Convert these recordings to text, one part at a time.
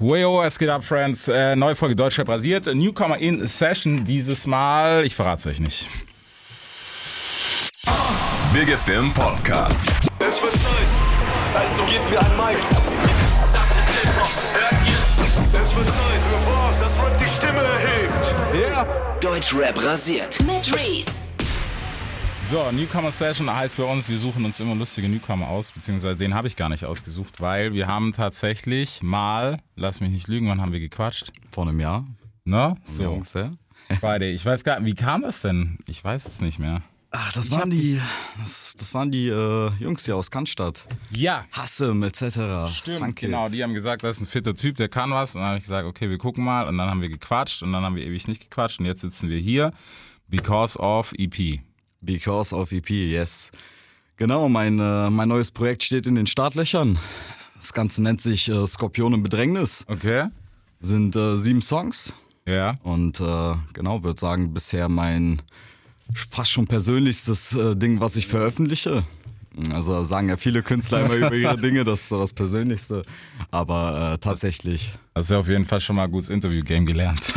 Weyo, es geht ab, Friends. Äh, neue Folge Deutschrap rasiert. Newcomer in Session dieses Mal. Ich verrate es euch nicht. Big FM Podcast. Es wird Zeit, also gebt mir ein Mic. Das ist Hip-Hop, hört ihr? Es wird Zeit für was, das Rap die Stimme erhebt. Ja. Deutschrap rasiert. Mit Reese. So, Newcomer Session heißt bei uns, wir suchen uns immer lustige Newcomer aus, beziehungsweise den habe ich gar nicht ausgesucht, weil wir haben tatsächlich mal, lass mich nicht lügen, wann haben wir gequatscht? Vor einem Jahr, Ne? so So, ungefähr. Friday. Ich weiß gar nicht, wie kam das denn? Ich weiß es nicht mehr. Ach, das waren die, das, das waren die äh, Jungs hier aus Cannstatt. Ja, Hassem etc. Stimmt, Sunkit. genau. Die haben gesagt, das ist ein fitter Typ, der kann was. Und dann habe ich gesagt, okay, wir gucken mal. Und dann haben wir gequatscht und dann haben wir ewig nicht gequatscht. Und jetzt sitzen wir hier because of EP. Because of EP, yes. Genau, mein, äh, mein neues Projekt steht in den Startlöchern. Das Ganze nennt sich äh, Skorpion im Bedrängnis. Okay? Sind äh, sieben Songs. Ja. Und äh, genau, würde sagen, bisher mein fast schon persönlichstes äh, Ding, was ich veröffentliche. Also sagen ja viele Künstler immer über ihre Dinge, das ist so das Persönlichste. Aber äh, tatsächlich, Hast du auf jeden Fall schon mal ein gutes Interview-Game gelernt.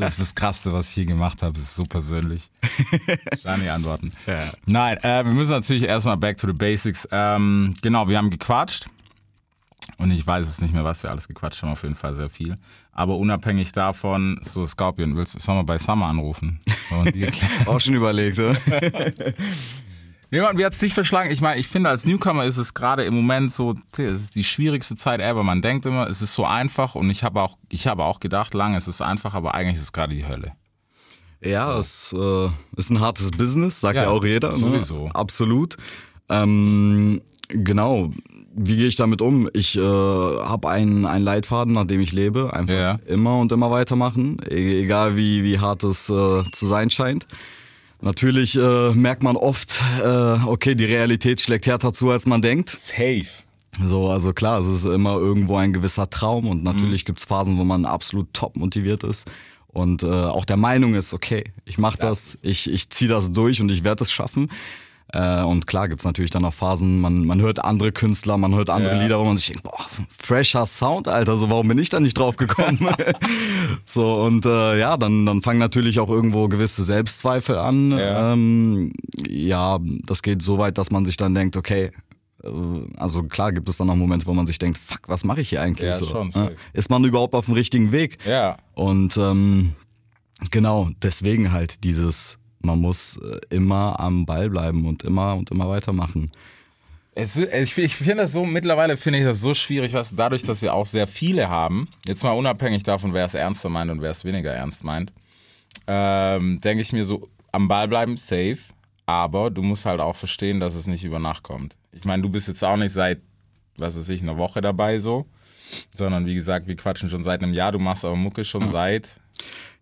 Das ist das Krasseste, was ich hier gemacht habe. Das ist so persönlich. Schani antworten. Ja. Nein, äh, wir müssen natürlich erstmal back to the basics. Ähm, genau, wir haben gequatscht. Und ich weiß es nicht mehr, was wir alles gequatscht haben, auf jeden Fall sehr viel. Aber unabhängig davon, so Scorpion, willst du Sommer bei Summer anrufen? Auch schon überlegt, ne? Jemand, wie hat's dich verschlagen? Ich meine, ich finde, als Newcomer ist es gerade im Moment so, es ist die schwierigste Zeit ever. Man denkt immer, es ist so einfach und ich habe auch, ich habe auch gedacht, lange es ist einfach, aber eigentlich ist es gerade die Hölle. Ja, es äh, ist ein hartes Business, sagt ja, Ja, auch jeder. sowieso. Ne? Absolut. Ähm, genau. Wie gehe ich damit um? Ich äh, habe einen, einen Leitfaden, nach dem ich lebe. Einfach Ja. immer und immer weitermachen, e egal wie, wie hart es äh, zu sein scheint. Natürlich äh, merkt man oft, äh, okay, die Realität schlägt härter zu, als man denkt. Safe. So, also klar, es ist immer irgendwo ein gewisser Traum und natürlich gibt's Phasen, wo man absolut top motiviert ist und äh, auch der Meinung ist, okay, ich mache das, ich, ich ziehe das durch und ich werde es schaffen. Äh, und klar gibt's natürlich dann auch Phasen, man, man hört andere Künstler, man hört andere Ja. Lieder, wo man sich denkt, boah, fresher Sound, Alter, so warum bin ich da nicht drauf gekommen? so, und äh, ja, dann, dann fangen natürlich auch irgendwo gewisse Selbstzweifel an. Ja. Ähm, ja, das geht so weit, dass man sich dann denkt, okay, äh, also klar gibt es dann auch Momente, wo man sich denkt, fuck, was mache ich hier eigentlich? Ja, so, schon, safe. Ist man überhaupt auf dem richtigen Weg? Ja. Und ähm, genau, deswegen halt dieses, man muss äh, immer am Ball bleiben und immer und immer weitermachen. Es, ich ich finde das so, mittlerweile finde ich das so schwierig, was dadurch, dass wir auch sehr viele haben, jetzt mal unabhängig davon, wer es ernster meint und wer es weniger ernst meint, ähm, denke ich mir so, am Ball bleiben, safe, aber du musst halt auch verstehen, dass es nicht über Nacht kommt. Ich meine, du bist jetzt auch nicht seit, was weiß ich, einer Woche dabei so, sondern wie gesagt, wir quatschen schon seit einem Jahr, du machst aber Mucke schon seit,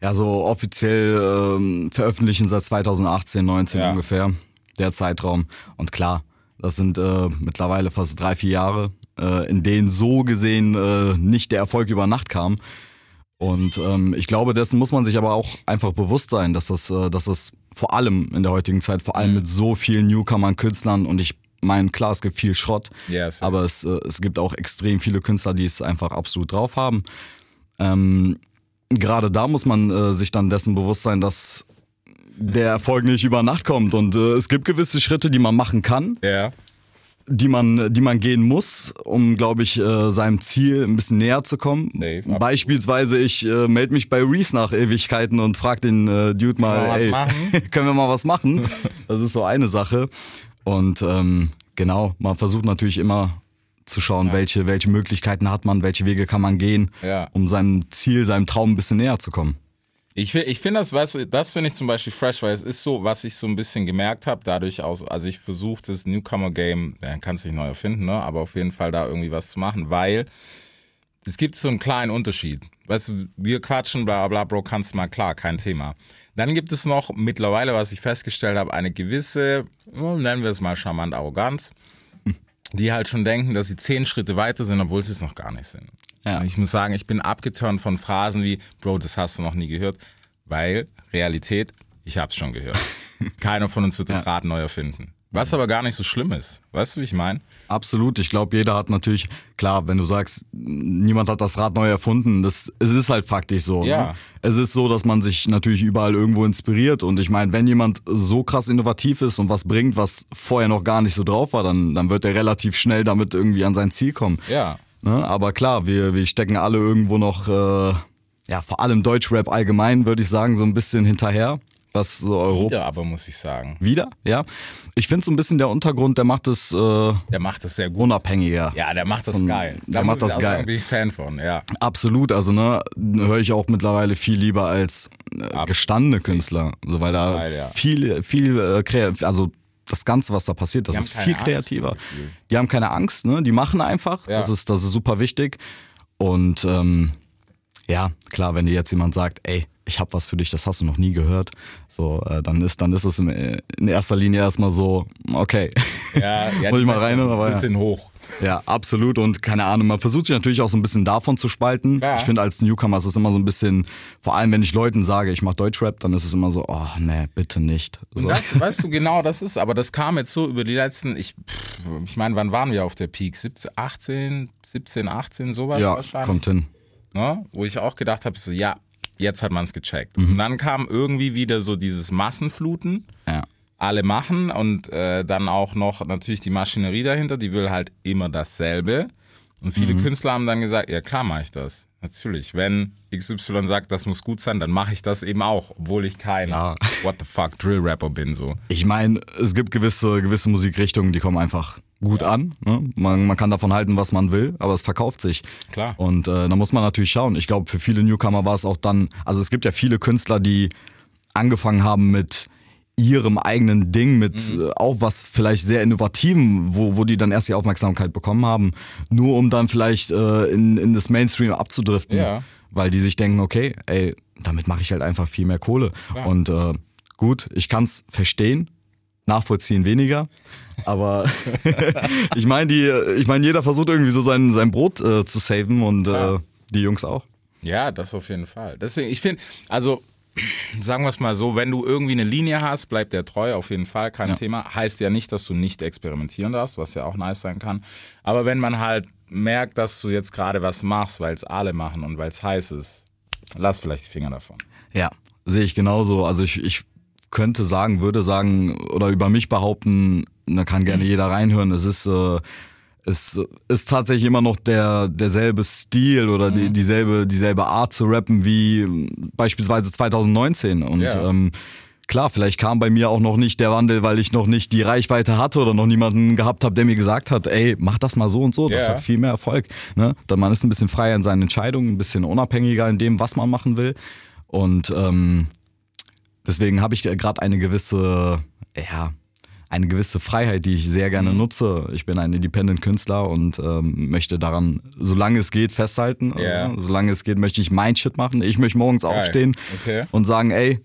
Ja, so offiziell ähm, veröffentlichen seit 2018, 19 Ja. ungefähr, der Zeitraum. Und klar, das sind äh, mittlerweile fast drei, vier Jahre, äh, in denen so gesehen äh, nicht der Erfolg über Nacht kam. Und ähm, ich glaube, dessen muss man sich aber auch einfach bewusst sein, dass das, äh, dass das vor allem in der heutigen Zeit, vor allem mit so vielen Newcomern, Künstlern und ich meine, klar, es gibt viel Schrott, safe. aber es, äh, es gibt auch extrem viele Künstler, die es einfach absolut drauf haben. Ähm, gerade da muss man äh, sich dann dessen bewusst sein, dass der Erfolg nicht über Nacht kommt und äh, es gibt gewisse Schritte, die man machen kann, ja, die man, die man gehen muss, um, glaube ich, äh, seinem Ziel ein bisschen näher zu kommen. Safe. Beispielsweise, ich äh, melde mich bei Reese nach Ewigkeiten und frag den äh, Dude mal, ey, können wir mal was machen? Das ist so eine Sache. Und ähm, genau, man versucht natürlich immer zu schauen, welche, welche Möglichkeiten hat man, welche Wege kann man gehen, Ja. um seinem Ziel, seinem Traum ein bisschen näher zu kommen. Ich, ich finde das, weißt du, das finde ich zum Beispiel fresh, weil es ist so, was ich so ein bisschen gemerkt habe, dadurch aus, also ich versuche das Newcomer-Game, ja, kann es nicht neu erfinden, ne? aber auf jeden Fall da irgendwie was zu machen, weil es gibt so einen kleinen Unterschied. Weißt du, wir quatschen, bla bla, Bro, kannst mal, klar, kein Thema. Dann gibt es noch mittlerweile, was ich festgestellt habe, eine gewisse, oh, nennen wir es mal charmant Arroganz, die halt schon denken, dass sie zehn Schritte weiter sind, obwohl sie es noch gar nicht sind. Ja. Ich muss sagen, ich bin abgeturnt von Phrasen wie, Bro, das hast du noch nie gehört, weil Realität, ich hab's schon gehört. Keiner von uns wird das Rad neu erfinden. Was aber gar nicht so schlimm ist. Weißt du, wie ich meine? Absolut. Ich glaube, jeder hat natürlich, klar, wenn du sagst, niemand hat das Rad neu erfunden, das, es ist halt faktisch so. Ja. Ne? Es ist so, dass man sich natürlich überall irgendwo inspiriert. Und ich meine, wenn jemand so krass innovativ ist und was bringt, was vorher noch gar nicht so drauf war, dann, dann wird er relativ schnell damit irgendwie an sein Ziel kommen. Ja. Ne? Aber klar, wir, wir stecken alle irgendwo noch, äh, ja, vor allem Deutschrap allgemein, würde ich sagen, so ein bisschen hinterher. Was so Europa. Wieder aber, muss ich sagen. Wieder? Ja. Ich finde so ein bisschen der Untergrund, der macht es äh, Der macht das sehr gut. unabhängiger. Ja, der macht das Von- geil. der Da macht das geil. Sagen, bin ich Fan von, ja. Absolut, also ne, höre ich auch mittlerweile viel lieber als äh, gestandene Künstler, so weil da Geil, ja. viel, viel, äh, krea- also das Ganze, was da passiert, das ist viel Angst, kreativer. so die haben keine Angst, ne? Die machen einfach. Ja. Das ist, das ist super wichtig. Und ähm, ja, klar, wenn dir jetzt jemand sagt, ey, ich habe was für dich, das hast du noch nie gehört, so, äh, dann ist, dann ist es in, in erster Linie erstmal so, okay. Ja, ja Muss ich mal rein, aber ein ja. bisschen hoch. Ja, absolut. Und keine Ahnung, man versucht sich natürlich auch so ein bisschen davon zu spalten. Klar. Ich finde, als Newcomer ist es immer so ein bisschen, vor allem wenn ich Leuten sage, ich mache Deutschrap, dann ist es immer so, oh nee, bitte nicht. So. Und das, weißt du, genau das ist, aber das kam jetzt so über die letzten, ich, ich meine, wann waren wir auf der Peak? 17, 18, 17, 18, sowas ja, wahrscheinlich. kommt hin. Ne? Wo ich auch gedacht habe, so, ja, jetzt hat man es gecheckt. Mhm. Und dann kam irgendwie wieder so dieses Massenfluten. Ja. alle machen und äh, dann auch noch natürlich die Maschinerie dahinter, die will halt immer dasselbe. Und viele Mhm. Künstler haben dann gesagt, ja klar mache ich das. Natürlich, wenn XY sagt, das muss gut sein, dann mache ich das eben auch, obwohl ich kein Ja. What the fuck Drill Rapper bin so. Ich meine, es gibt gewisse, gewisse Musikrichtungen, die kommen einfach gut an. Ne? Man, man kann davon halten, was man will, aber es verkauft sich. Klar. Und äh, da muss man natürlich schauen. Ich glaube, für viele Newcomer war es auch dann, also es gibt ja viele Künstler, die angefangen haben mit ihrem eigenen Ding, mit Mhm. äh, auch was vielleicht sehr innovativem, wo, wo die dann erst die Aufmerksamkeit bekommen haben, nur um dann vielleicht äh, in, in das Mainstream abzudriften. Ja. Weil die sich denken, okay, ey, damit mache ich halt einfach viel mehr Kohle. Klar. Und äh, gut, ich kann es verstehen, nachvollziehen weniger. Aber ich meine, die, ich meine, jeder versucht irgendwie so sein, sein Brot äh, zu saven und äh, die Jungs auch. Ja, das auf jeden Fall. Deswegen, ich finde, also sagen wir es mal so, wenn du irgendwie eine Linie hast, bleibt der treu, auf jeden Fall, kein Thema. Heißt ja nicht, dass du nicht experimentieren darfst, was ja auch nice sein kann. Aber wenn man halt merkt, dass du jetzt gerade was machst, weil es alle machen und weil es heiß ist, lass vielleicht die Finger davon. Ja, sehe ich genauso. Also ich, ich könnte sagen, würde sagen oder über mich behaupten, da kann gerne jeder reinhören. Es ist äh, es ist tatsächlich immer noch der derselbe Stil oder die, dieselbe dieselbe Art zu rappen wie beispielsweise 2019 und Ja. ähm, Klar, vielleicht kam bei mir auch noch nicht der Wandel, weil ich noch nicht die Reichweite hatte oder noch niemanden gehabt habe, der mir gesagt hat, ey, mach das mal so und so, das Ja. hat viel mehr Erfolg. Ne? Dann man ist ein bisschen freier in seinen Entscheidungen, ein bisschen unabhängiger in dem, was man machen will. Und ähm, deswegen habe ich gerade eine gewisse, ja, eine gewisse Freiheit, die ich sehr gerne nutze. Ich bin ein Independent-Künstler und ähm, möchte daran, solange es geht, festhalten. Ja. Äh, Solange es geht, möchte ich mein Shit machen. Ich möchte morgens Geil. aufstehen Okay. und sagen, ey,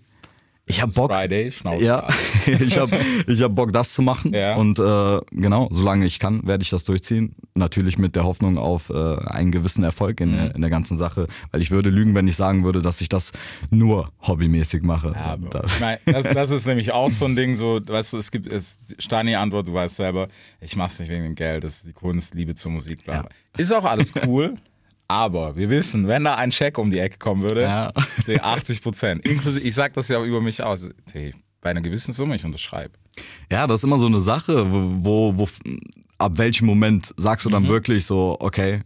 ich hab Bock. Friday, Schnauze. Ja, ich habe ich hab Bock, das zu machen. Ja. Und äh, genau, solange ich kann, werde ich das durchziehen. Natürlich mit der Hoffnung auf äh, einen gewissen Erfolg in, Mhm. der- in der ganzen Sache. Weil ich würde lügen, wenn ich sagen würde, dass ich das nur hobbymäßig mache. Ja, Bro. Da- Ich mein, das, das ist nämlich auch so ein Ding, so, weißt du, es gibt, es, Stani Antwort, du weißt selber, ich mach's nicht wegen dem Geld, das ist die Kunst, Liebe zur Musik, bla. bla. Ist auch alles cool, aber wir wissen, wenn da ein Check um die Ecke kommen würde, Ja. die 80 Prozent, inklusive, ich sag das ja über mich aus, hey, bei einer gewissen Summe, ich unterschreibe. Ja, das ist immer so eine Sache, wo, wo, ab welchem Moment sagst du Mhm. dann wirklich so, okay,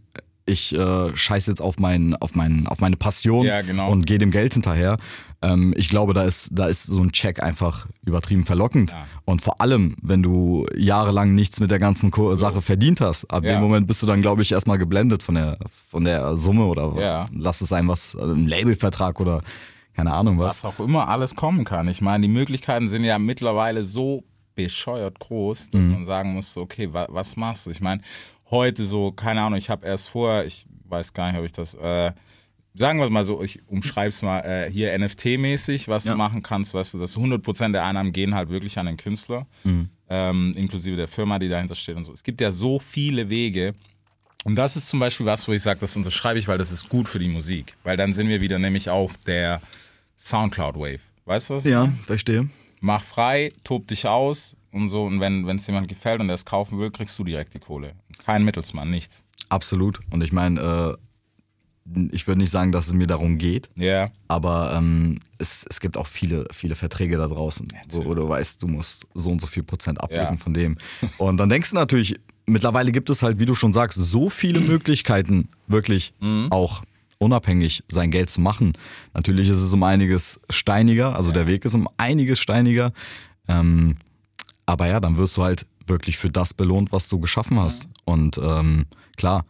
ich äh, scheiß jetzt auf, mein, auf, mein, auf meine Passion Ja, genau. und gehe dem Geld hinterher. Ähm, ich glaube, da ist, da ist so ein Check einfach übertrieben verlockend. Ja. Und vor allem, wenn du jahrelang nichts mit der ganzen Ko Sache verdient hast, ab Ja. dem Moment bist du dann, glaube ich, erstmal geblendet von der, von der Summe oder lass es sein, was, also ein Labelvertrag oder keine Ahnung was. was auch immer alles kommen kann. Ich meine, die Möglichkeiten sind ja mittlerweile so bescheuert groß, dass man sagen muss, okay, wa was machst du? Ich meine, heute so, keine Ahnung, ich habe erst vorher, ich weiß gar nicht, ob ich das, äh, sagen wir mal so, ich umschreib's mal, äh, hier NFT-mäßig, was Ja. du machen kannst, weißt du, dass 100% der Einnahmen gehen halt wirklich an den Künstler, ähm, inklusive der Firma, die dahinter steht und so. Es gibt ja so viele Wege, und das ist zum Beispiel was, wo ich sage, das unterschreibe ich, weil das ist gut für die Musik. Weil dann sind wir wieder nämlich auf der Soundcloud-Wave. Weißt du was? Ja, verstehe. Mach frei, tob dich aus und so. Und wenn es jemand gefällt und der es kaufen will, kriegst du direkt die Kohle. Kein Mittelsmann, nichts. Absolut. Und ich meine, äh, ich würde nicht sagen, dass es mir darum geht, Ja. aber ähm, es, es gibt auch viele, viele Verträge da draußen, wo, wo du weißt, du musst so und so viel Prozent abdrücken Ja. von dem. Und dann denkst du natürlich, mittlerweile gibt es halt, wie du schon sagst, so viele Möglichkeiten, wirklich auch unabhängig sein Geld zu machen. Natürlich ist es um einiges steiniger, also der Weg ist um einiges steiniger. Ähm, aber ja, dann wirst du halt wirklich für das belohnt, was du geschaffen hast. Und ähm, klar,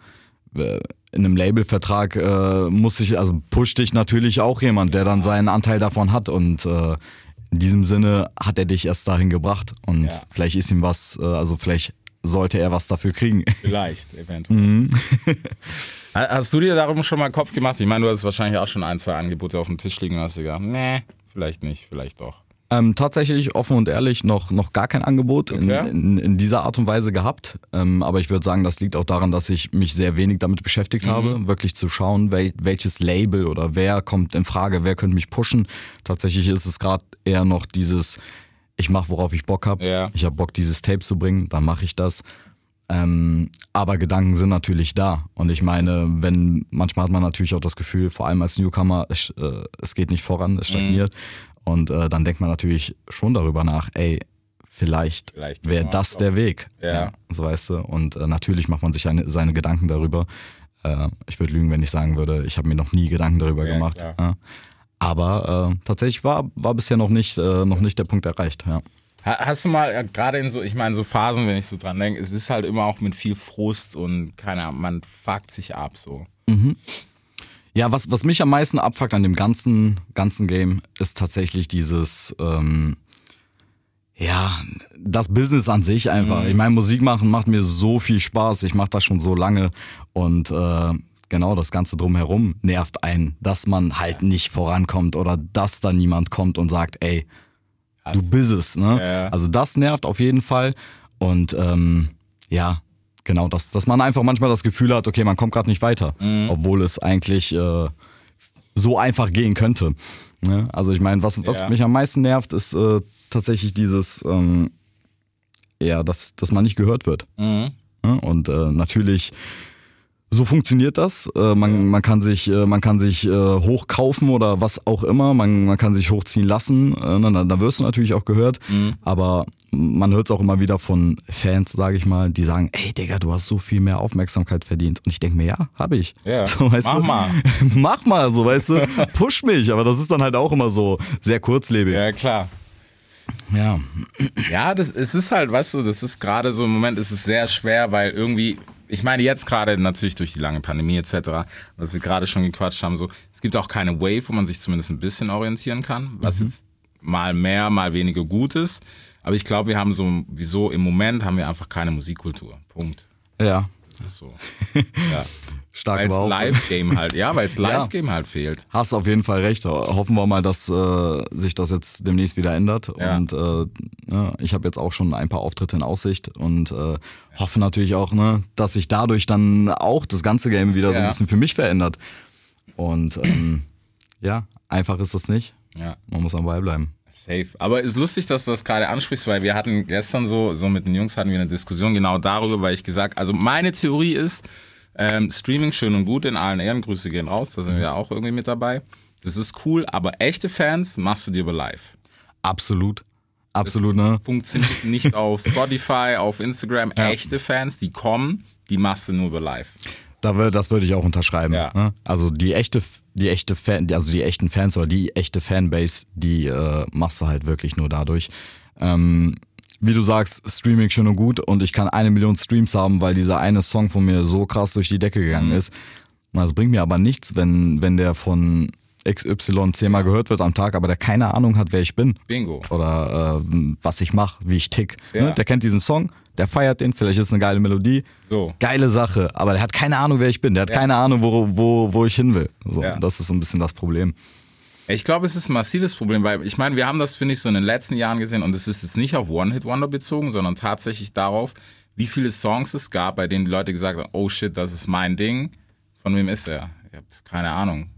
äh, in einem Labelvertrag äh, muss ich, also pusht dich natürlich auch jemand, der dann seinen Anteil davon hat. Und äh, in diesem Sinne hat er dich erst dahin gebracht. Und Ja. vielleicht ist ihm was, äh, also vielleicht sollte er was dafür kriegen. Vielleicht, eventuell. Mhm. Ha- hast du dir darum schon mal Kopf gemacht? Ich meine, du hast wahrscheinlich auch schon ein, zwei Angebote auf dem Tisch liegen und hast dir gedacht, nee, vielleicht nicht, vielleicht doch. Ähm, tatsächlich offen und ehrlich noch, noch gar kein Angebot in, Okay. in, in dieser Art und Weise gehabt. Ähm, aber ich würde sagen, das liegt auch daran, dass ich mich sehr wenig damit beschäftigt Mhm. habe, wirklich zu schauen, wel, welches Label oder wer kommt in Frage, wer könnte mich pushen. Tatsächlich ist es gerade eher noch dieses, ich mache, worauf ich Bock habe. Ja. Ich habe Bock, dieses Tape zu bringen, dann mache ich das. Ähm, aber Gedanken sind natürlich da. Und ich meine, wenn manchmal hat man natürlich auch das Gefühl, vor allem als Newcomer, es, äh, es geht nicht voran, es stagniert. Und äh, dann denkt man natürlich schon darüber nach, ey, vielleicht, Vielleicht wäre das der Weg. Ja. So weißt du. Und äh, natürlich macht man sich eine, seine Gedanken darüber. Äh, ich würde lügen, wenn ich sagen würde, ich habe mir noch nie Gedanken darüber Ja, gemacht. Ja. Aber äh, tatsächlich war, war bisher noch nicht, äh, noch nicht der Punkt erreicht. Ja. Ha- Hast du mal, äh, gerade in so, ich meine, so Phasen, wenn ich so dran denke, es ist halt immer auch mit viel Frust und keine Ahnung, man fuckt sich ab so. Ja, was, was mich am meisten abfuckt an dem ganzen, ganzen Game, ist tatsächlich dieses, ähm, ja, das Business an sich einfach. Ich meine, Musik machen macht mir so viel Spaß. Ich mache das schon so lange und äh, genau das Ganze drumherum nervt einen, dass man halt nicht vorankommt oder dass da niemand kommt und sagt, ey, du bist es. Ne? Ja. Also das nervt auf jeden Fall und ähm, ja, genau, dass, dass man einfach manchmal das Gefühl hat, okay, man kommt gerade nicht weiter, obwohl es eigentlich äh, so einfach gehen könnte. Ne? Also ich meine, was, was Ja. mich am meisten nervt, ist äh, tatsächlich dieses, ähm, ja, dass, dass man nicht gehört wird. Mhm. Ne? Und äh, natürlich, so funktioniert das. Äh, man, man kann sich, äh, man kann sich äh, hochkaufen oder was auch immer. Man, man kann sich hochziehen lassen. Äh, na, da wirst du natürlich auch gehört. Mhm. Aber man hört es auch immer wieder von Fans, sage ich mal, die sagen, ey Digga, du hast so viel mehr Aufmerksamkeit verdient. Und ich denke mir, ja, habe ich. Ja, so, weißt mach du? mal. mach mal, so weißt du, push mich. Aber das ist dann halt auch immer so sehr kurzlebig. Ja, klar. Ja. Ja, das, es ist halt, weißt du, das ist gerade so im Moment, ist es sehr schwer, weil irgendwie, ich meine jetzt gerade natürlich durch die lange Pandemie etc., was wir gerade schon gequatscht haben, so, es gibt auch keine Wave, wo man sich zumindest ein bisschen orientieren kann, was jetzt mal mehr, mal weniger gut ist. Aber ich glaube, wir haben so, wieso im Moment haben wir einfach keine Musikkultur. Punkt. Ja. Ist so. Ja. Stark Weil es behauptet. Live-Game halt, ja, weil es Live-Game halt fehlt. Hast auf jeden Fall recht. Hoffen wir mal, dass äh, sich das jetzt demnächst wieder ändert. Ja. Und äh, ja, ich habe jetzt auch schon ein paar Auftritte in Aussicht und äh, hoffe natürlich auch, ne, dass sich dadurch dann auch das ganze Game wieder so ein Ja. bisschen für mich verändert. Und ähm, ja, einfach ist das nicht. Ja. Man muss am Ball bleiben. Safe. Aber ist lustig, dass du das gerade ansprichst, weil wir hatten gestern so, so mit den Jungs hatten wir eine Diskussion genau darüber, weil ich gesagt, also meine Theorie ist, ähm, Streaming schön und gut in allen Ehren, Grüße gehen raus, da sind wir auch irgendwie mit dabei. Das ist cool, aber echte Fans machst du dir über live. Absolut. Absolut, ne? Funktioniert nicht auf Spotify, auf Instagram. Echte Fans, die kommen, die machst du nur über live. Da wür- das würde ich auch unterschreiben. Ja. Ne? Also die echte, die echte Fan, also die echten Fans oder die echte Fanbase, die äh, machst du halt wirklich nur dadurch. Ähm, wie du sagst, Streaming schön und gut und ich kann eine Million Streams haben, weil dieser eine Song von mir so krass durch die Decke gegangen ist. Na, Das bringt mir aber nichts, wenn, wenn der von XY zehnmal gehört wird am Tag, aber der keine Ahnung hat, wer ich bin. Bingo. Oder äh, was ich mache, wie ich tick. Ja. Ne? Der kennt diesen Song, der feiert den, vielleicht ist es eine geile Melodie. So. Geile Sache, aber der hat keine Ahnung, wer ich bin. Der hat keine Ahnung, wo, wo, wo ich hin will. So, Ja. Das ist so ein bisschen das Problem. Ich glaube, es ist ein massives Problem, weil ich meine, wir haben das, finde ich, so in den letzten Jahren gesehen und es ist jetzt nicht auf One-Hit-Wonder bezogen, sondern tatsächlich darauf, wie viele Songs es gab, bei denen die Leute gesagt haben, oh shit, das ist mein Ding. Von wem ist er? Ich habe keine Ahnung.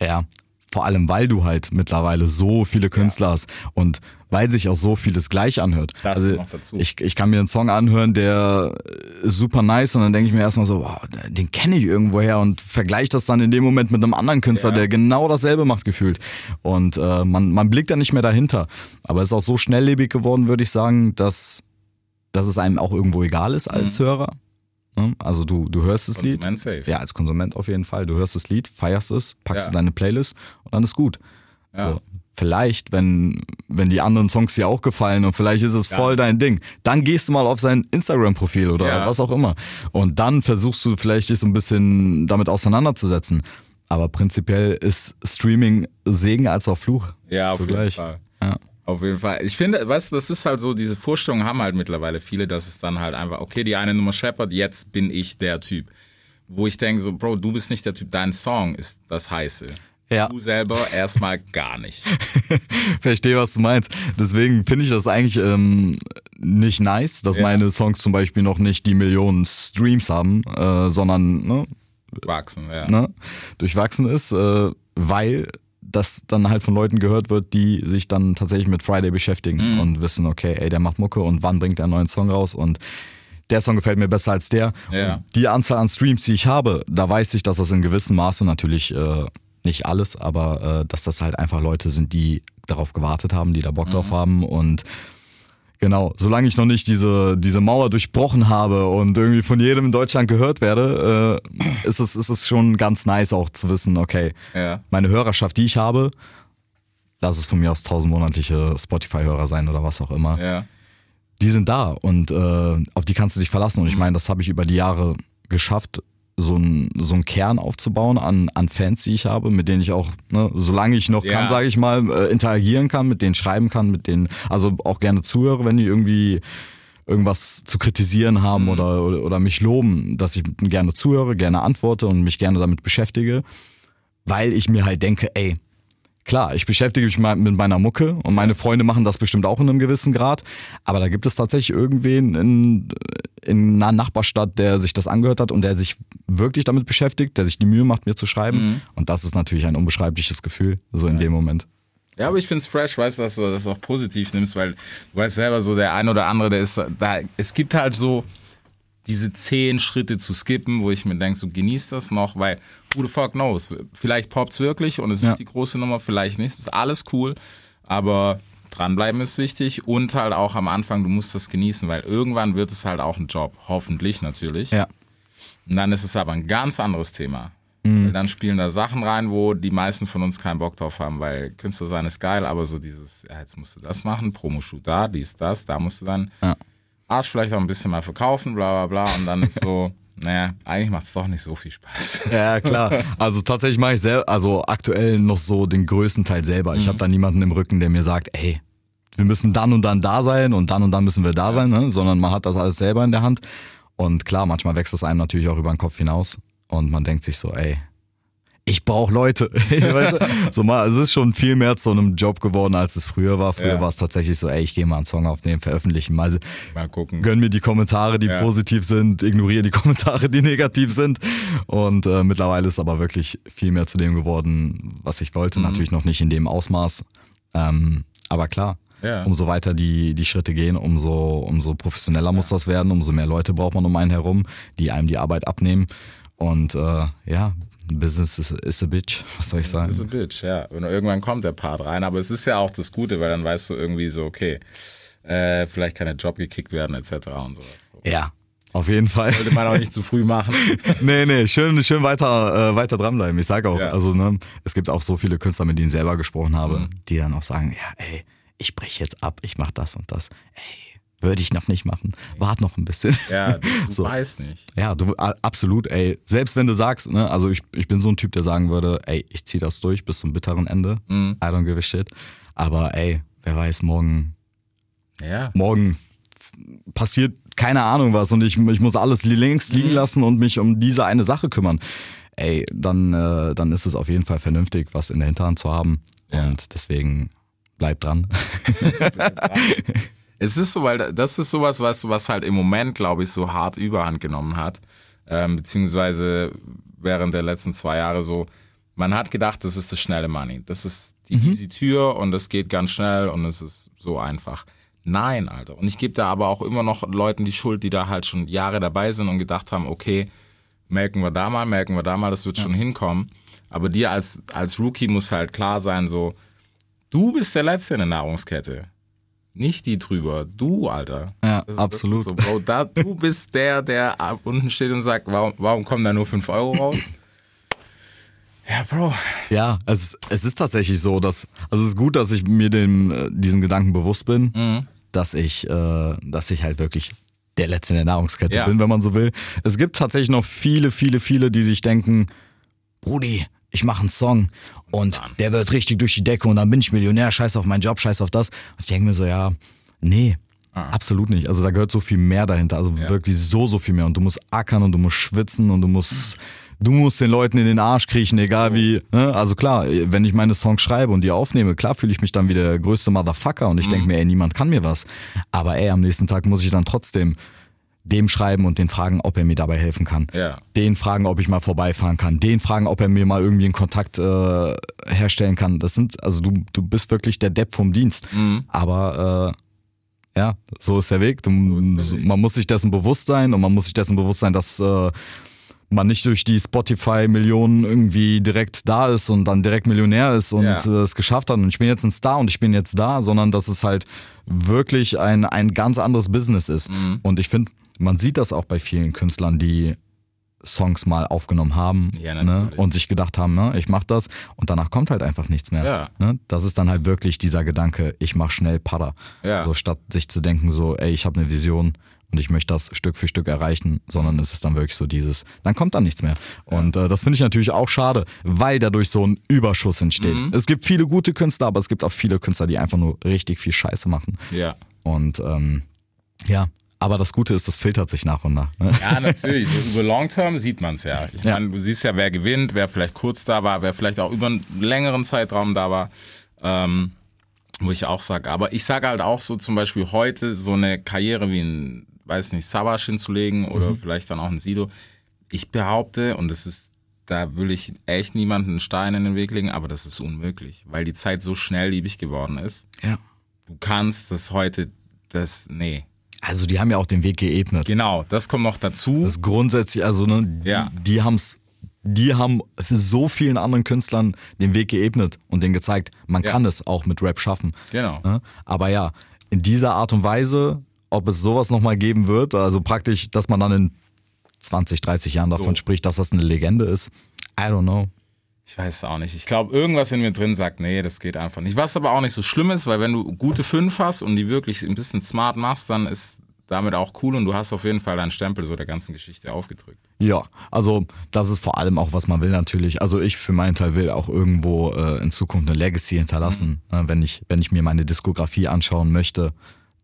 Ja. Vor allem, weil du halt mittlerweile so viele Künstler hast und weil sich auch so vieles gleich anhört. Das also noch dazu. Ich, ich kann mir einen Song anhören, der ist super nice und dann denke ich mir erstmal so, wow, den kenne ich irgendwoher und vergleiche das dann in dem Moment mit einem anderen Künstler, Ja. der genau dasselbe macht gefühlt. Und äh, man, man blickt da nicht mehr dahinter. Aber es ist auch so schnelllebig geworden, würde ich sagen, dass, dass es einem auch irgendwo egal ist als Hörer. Ne? Also du, du hörst das Lied. Safe. Ja, als Konsument auf jeden Fall. Du hörst das Lied, feierst es, packst Ja. deine Playlist und dann ist gut. Ja. So. Vielleicht, wenn, wenn die anderen Songs dir auch gefallen und vielleicht ist es voll dein Ding, dann gehst du mal auf sein Instagram-Profil oder Ja. was auch immer. Und dann versuchst du vielleicht dich so ein bisschen damit auseinanderzusetzen. Aber prinzipiell ist Streaming Segen als auch Fluch. Ja, auf zugleich. jeden Fall. Ja. Auf jeden Fall. Ich finde, weißt du, das ist halt so, diese Vorstellungen haben halt mittlerweile viele, dass es dann halt einfach, okay, die eine Nummer Shepard, jetzt bin ich der Typ. Wo ich denke so, Bro, du bist nicht der Typ, dein Song ist das Heiße. Ja. Du selber erstmal gar nicht. Verstehe, was du meinst. Deswegen finde ich das eigentlich ähm, nicht nice, dass Ja. meine Songs zum Beispiel noch nicht die Millionen Streams haben, äh, sondern ne, Wachsen, ja. ne, durchwachsen ist, äh, weil das dann halt von Leuten gehört wird, die sich dann tatsächlich mit Friday beschäftigen Mhm. und wissen, okay, ey, der macht Mucke und wann bringt er einen neuen Song raus und der Song gefällt mir besser als der. Ja. Die Anzahl an Streams, die ich habe, da weiß ich, dass das in gewissem Maße natürlich äh, nicht alles, aber äh, dass das halt einfach Leute sind, die darauf gewartet haben, die da Bock Mhm. drauf haben und Genau, solange ich noch nicht diese, diese Mauer durchbrochen habe und irgendwie von jedem in Deutschland gehört werde, äh, ist, es, ist es schon ganz nice auch zu wissen, okay, Ja. meine Hörerschaft, die ich habe, lass es von mir aus tausendmonatliche Spotify-Hörer sein oder was auch immer, Ja. die sind da und äh, auf die kannst du dich verlassen. Und ich meine, das habe ich über die Jahre geschafft, so einen so einen Kern aufzubauen an, an Fans, die ich habe, mit denen ich auch, ne, solange ich noch Ja. kann, sage ich mal, äh, interagieren kann, mit denen schreiben kann, mit denen, also auch gerne zuhöre, wenn die irgendwie irgendwas zu kritisieren haben oder, oder, oder mich loben, dass ich gerne zuhöre, gerne antworte und mich gerne damit beschäftige, weil ich mir halt denke, ey, Klar, ich beschäftige mich mit meiner Mucke und meine Freunde machen das bestimmt auch in einem gewissen Grad. Aber da gibt es tatsächlich irgendwen in, in einer Nachbarstadt, der sich das angehört hat und der sich wirklich damit beschäftigt, der sich die Mühe macht, mir zu schreiben. Und das ist natürlich ein unbeschreibliches Gefühl, so in dem Moment. Ja, aber ich find's fresh, weißt du, dass du das auch positiv nimmst, weil du weißt selber so, der ein oder andere, der ist da, es gibt halt so diese zehn Schritte zu skippen, wo ich mir denke, so genieß das noch, weil who the fuck knows, vielleicht poppt's wirklich und es ist Ja. die große Nummer, vielleicht nicht, ist alles cool, aber dranbleiben ist wichtig und halt auch am Anfang, du musst das genießen, weil irgendwann wird es halt auch ein Job, hoffentlich natürlich. Ja. Und dann ist es aber ein ganz anderes Thema. Mhm. Dann spielen da Sachen rein, wo die meisten von uns keinen Bock drauf haben, weil Künstler sein ist geil, aber so dieses, ja, jetzt musst du das machen, Promoshoot da, dies, das, da musst du dann Ja. Arsch vielleicht auch ein bisschen mal verkaufen, bla bla bla. Und dann ist so, naja, eigentlich macht es doch nicht so viel Spaß. Ja, klar. Also tatsächlich mache ich selber, also aktuell noch so den größten Teil selber. Ich habe da niemanden im Rücken, der mir sagt, ey, wir müssen dann und dann da sein und dann und dann müssen wir da sein, ne? sondern man hat das alles selber in der Hand. Und klar, manchmal wächst es einem natürlich auch über den Kopf hinaus und man denkt sich so, ey, ich brauche Leute. weißt du? so mal, es ist schon viel mehr zu einem Job geworden, als es früher war. Früher Ja. war es tatsächlich so, ey, ich gehe mal einen Song aufnehmen, veröffentlichen, mal Mal gucken. gönn mir die Kommentare, die Ja. positiv sind, ignoriere die Kommentare, die negativ sind. Und äh, mittlerweile ist aber wirklich viel mehr zu dem geworden, was ich wollte. Mhm. Natürlich noch nicht in dem Ausmaß. Ähm, aber klar, Ja. umso weiter die, die Schritte gehen, umso, umso professioneller muss das werden, umso mehr Leute braucht man um einen herum, die einem die Arbeit abnehmen. Und äh, ja, Business is, is a bitch, was soll ich sagen? Ist a bitch, ja. Und irgendwann kommt der Part rein, aber es ist ja auch das Gute, weil dann weißt du irgendwie so, okay, äh, vielleicht kann der Job gekickt werden, etc. und sowas. So. Ja, auf jeden Fall. Sollte man auch nicht zu früh machen. Nee, nee, schön, schön weiter, äh, weiter dranbleiben. Ich sage auch, Ja. also ne, es gibt auch so viele Künstler, mit denen ich selber gesprochen habe, die dann auch sagen, ja, ey, ich breche jetzt ab, ich mach das und das. Ey, würde ich noch nicht machen. Wart noch ein bisschen. Ja, du So. weißt nicht. Ja, du, absolut, ey. Selbst wenn du sagst, ne, also ich, ich bin so ein Typ, der sagen würde, ey, ich zieh das durch bis zum bitteren Ende. I don't give a shit. Aber ey, wer weiß, morgen, Ja. morgen passiert keine Ahnung was und ich, ich muss alles li- links liegen lassen und mich um diese eine Sache kümmern. Ey, dann, äh, dann ist es auf jeden Fall vernünftig, was in der Hinterhand zu haben. Ja. Und deswegen bleib dran. Es ist so, weil das ist sowas, du, was halt im Moment, glaube ich, so hart überhand genommen hat. Ähm, beziehungsweise während der letzten zwei Jahre so, man hat gedacht, das ist das schnelle Money. Das ist die Mhm. easy Tür und es geht ganz schnell und es ist so einfach. Nein, Alter. Und ich gebe da aber auch immer noch Leuten die Schuld, die da halt schon Jahre dabei sind und gedacht haben, okay, melken wir da mal, melken wir da mal, das wird schon hinkommen. Aber dir als, als Rookie muss halt klar sein, so, du bist der Letzte in der Nahrungskette. Nicht die drüber, du, Alter. Ja, Das- absolut. Das so, Bro, da, du bist der, der ab unten steht und sagt, warum, warum kommen da nur 5 Euro raus? Ja, Bro. Ja, es, es ist tatsächlich so, dass, also es ist gut, dass ich mir dem, äh, diesen Gedanken bewusst bin, Mhm. dass ich, äh, dass ich halt wirklich der Letzte in der Nahrungskette Ja. bin, wenn man so will. Es gibt tatsächlich noch viele, viele, viele, die sich denken, Brudi, ich mache einen Song und der wird richtig durch die Decke und dann bin ich Millionär, scheiß auf meinen Job, scheiß auf das. Und ich denke mir so, ja, nee, absolut nicht. Also da gehört so viel mehr dahinter, also Ah. Ja. wirklich so, so viel mehr. Und du musst ackern und du musst schwitzen und du musst, du musst den Leuten in den Arsch kriechen, egal wie. Ne? Also klar, wenn ich meine Songs schreibe und die aufnehme, klar fühle ich mich dann wie der größte Motherfucker und ich denke mir, ey, niemand kann mir was. Aber ey, am nächsten Tag muss ich dann trotzdem dem schreiben und den fragen, ob er mir dabei helfen kann. Ja. Den fragen, ob ich mal vorbeifahren kann. Den fragen, ob er mir mal irgendwie einen Kontakt äh, herstellen kann. Das sind, also du, du bist wirklich der Depp vom Dienst. Aber äh, ja, so ist der Weg. Du, ist der Weg. Man muss sich dessen bewusst sein und man muss sich dessen bewusst sein, dass äh, man nicht durch die Spotify-Millionen irgendwie direkt da ist und dann direkt Millionär ist und Ja. äh, es geschafft hat und ich bin jetzt ein Star und ich bin jetzt da, sondern dass es halt wirklich ein, ein ganz anderes Business ist. Mhm. Und ich finde, man sieht das auch bei vielen Künstlern, die Songs mal aufgenommen haben Ja, ne? und sich gedacht haben, ne, ich mach das und danach kommt halt einfach nichts mehr. Ja. Ne? Das ist dann halt wirklich dieser Gedanke, ich mach schnell Pada. Ja. So statt sich zu denken, so, ey, ich habe eine Vision und ich möchte das Stück für Stück erreichen, sondern es ist dann wirklich so dieses, dann kommt dann nichts mehr. Und äh, das finde ich natürlich auch schade, weil dadurch so ein Überschuss entsteht. Mhm. Es gibt viele gute Künstler, aber es gibt auch viele Künstler, die einfach nur richtig viel Scheiße machen. Ja. Und ähm, ja, aber das Gute ist, das filtert sich nach und nach. Ne? Ja, natürlich. Über Long Term sieht man es ja. Ich Ja. meine, du siehst ja, wer gewinnt, wer vielleicht kurz da war, wer vielleicht auch über einen längeren Zeitraum da war. Ähm, wo ich auch sage, aber ich sage halt auch so zum Beispiel heute so eine Karriere wie ein, weiß nicht, Savage hinzulegen oder vielleicht dann auch ein Sido. Ich behaupte, und das ist, da will ich echt niemanden einen Stein in den Weg legen, aber das ist unmöglich, weil die Zeit so schnelllebig geworden ist. Ja. Du kannst das heute, das, nee. Also die haben ja auch den Weg geebnet. Genau, das kommt noch dazu. Das ist grundsätzlich, also ne, die, Ja. die haben's, die haben so vielen anderen Künstlern den Weg geebnet und denen gezeigt, man Ja. kann es auch mit Rap schaffen. Genau. Ne? Aber ja, in dieser Art und Weise, ob es sowas nochmal geben wird, also praktisch, dass man dann in 20, 30 Jahren davon So. spricht, dass das eine Legende ist, I don't know. Ich weiß es auch nicht. Ich glaube, irgendwas in mir drin sagt, nee, das geht einfach nicht. Was aber auch nicht so schlimm ist, weil wenn du gute fünf hast und die wirklich ein bisschen smart machst, dann ist damit auch cool und du hast auf jeden Fall deinen Stempel so der ganzen Geschichte aufgedrückt. Ja, also das ist vor allem auch, was man will natürlich. Also ich für meinen Teil will auch irgendwo äh, in Zukunft eine Legacy hinterlassen. Äh, wenn, ich, wenn ich mir meine Diskografie anschauen möchte,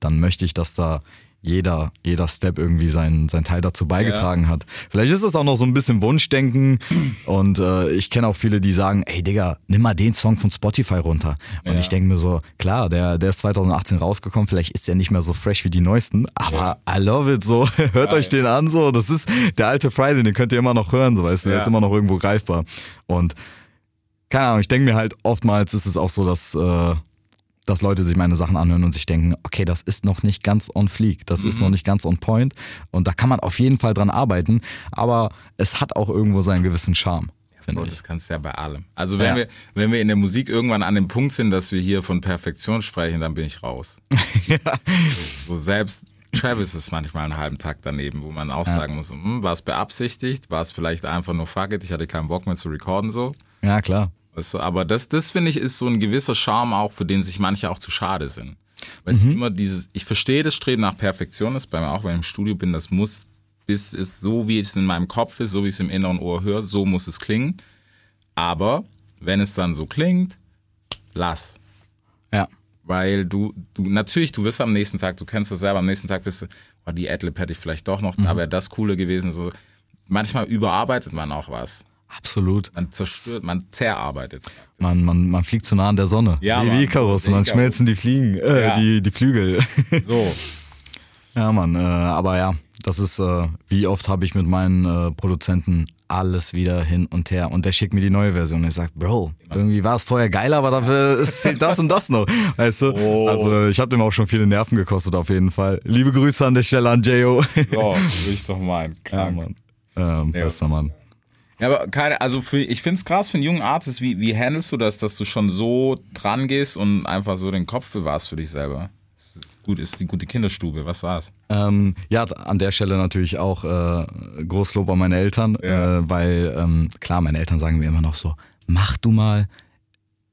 dann möchte ich, dass da jeder, jeder Step irgendwie seinen sein Teil dazu beigetragen hat. Vielleicht ist es auch noch so ein bisschen Wunschdenken und äh, ich kenne auch viele, die sagen, ey Digga, nimm mal den Song von Spotify runter. Und Ja. ich denke mir so, klar, der, der ist 2018 rausgekommen, vielleicht ist der nicht mehr so fresh wie die neuesten, aber I love it so. Hört euch den an so. Das ist der alte Friday, den könnt ihr immer noch hören, so weißt du, der Ja. ist immer noch irgendwo greifbar. Und keine Ahnung, ich denke mir halt, oftmals ist es auch so, dass, äh, dass Leute sich meine Sachen anhören und sich denken, okay, das ist noch nicht ganz on fleek, das ist noch nicht ganz on point. Und da kann man auf jeden Fall dran arbeiten, aber es hat auch irgendwo seinen gewissen Charme, ich. das kannst du ja bei allem. Also wenn, Ja. wir, wenn wir in der Musik irgendwann an dem Punkt sind, dass wir hier von Perfektion sprechen, dann bin ich raus. so, so selbst Travis ist manchmal einen halben Tag daneben, wo man auch sagen muss, hm, war es beabsichtigt, war es vielleicht einfach nur fuck it, ich hatte keinen Bock mehr zu recorden so. Ja, klar. Weißt du, aber das, das finde ich, ist so ein gewisser Charme auch, für den sich manche auch zu schade sind. Weil ich immer dieses, ich verstehe das Streben nach Perfektion, das bei mir auch, wenn ich im Studio bin, das muss, bis es so, wie es in meinem Kopf ist, so wie es im inneren Ohr höre, so muss es klingen. Aber wenn es dann so klingt, lass. Ja. Weil du, du, natürlich, du wirst am nächsten Tag, du kennst das selber, am nächsten Tag bist du, oh, die Adlib hätte ich vielleicht doch noch, da wäre das Coole gewesen, so. Manchmal überarbeitet man auch was. Absolut. Man zerstört, man zerarbeitet. Man, man, man fliegt zu nah an der Sonne. Ja, wie. Icarus und dann schmelzen die Fliegen, äh, Ja. die, die Flügel. So. ja, Mann, äh, aber ja, Das ist, äh, wie oft habe ich mit meinen äh, Produzenten alles wieder hin und her und der schickt mir die neue Version und ich sag, Bro, irgendwie war es vorher geil, aber dafür es fehlt das und das noch, weißt du? Oh. Also ich habe dem auch schon viele Nerven gekostet auf jeden Fall. Liebe Grüße an der Stelle an J.O. So, will ich doch meinen. ja, Krank. Mann. Ähm, Bester Mann. Ja, aber keine, also für, ich find's krass für einen jungen Artist, wie, wie handelst du das, dass du schon so dran gehst und einfach so den Kopf bewahrst für dich selber? Das ist gut, ist die gute Kinderstube, was war's? Ähm, ja, an der Stelle natürlich auch äh, Großlob an meine Eltern, Ja. äh, weil ähm, klar, meine Eltern sagen mir immer noch so, mach du mal,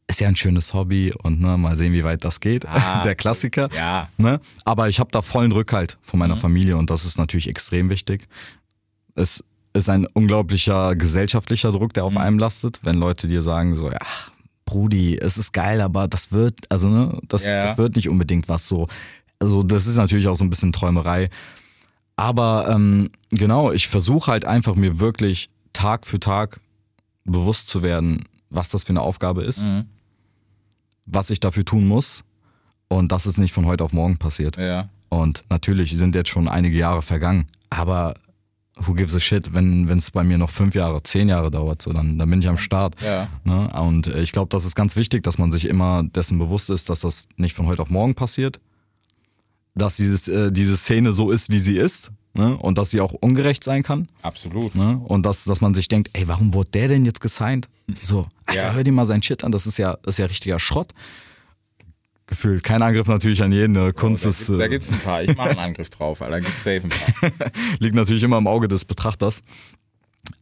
ist ja ein schönes Hobby und ne, mal sehen, wie weit das geht. Ah, der Klassiker. Ja. Ne? Aber ich habe da vollen Rückhalt von meiner Familie und das ist natürlich extrem wichtig. Es ist ein unglaublicher gesellschaftlicher Druck, der auf einem lastet, wenn Leute dir sagen so, ja, Brudi, es ist geil, aber das wird, also ne, das, Ja. das wird nicht unbedingt was so. Also das ist natürlich auch so ein bisschen Träumerei. Aber ähm, genau, ich versuche halt einfach mir wirklich Tag für Tag bewusst zu werden, was das für eine Aufgabe ist, Mhm. was ich dafür tun muss und dass es nicht von heute auf morgen passiert. Ja. Und natürlich sind jetzt schon einige Jahre vergangen, aber who gives a shit, wenn es bei mir noch fünf Jahre, zehn Jahre dauert, so dann, dann bin ich am Start. Ja. Ne? Und äh, ich glaube, das ist ganz wichtig, dass man sich immer dessen bewusst ist, dass das nicht von heute auf morgen passiert, dass dieses, äh, diese Szene so ist, wie sie ist ne? und dass sie auch ungerecht sein kann. Absolut. Ne? Und dass, dass man sich denkt, ey, warum wurde der denn jetzt gesigned? So, Alter, Ja. hör dir mal seinen Shit an, das ist ja, das ist ja richtiger Schrott. Gefühlt. Kein Angriff natürlich an jeden. ne? Kunst Da, ist, gibt, da äh, gibt's ein paar. Ich mache einen Angriff drauf, Alter. Da gibt's safe ein paar. liegt natürlich immer im Auge des Betrachters.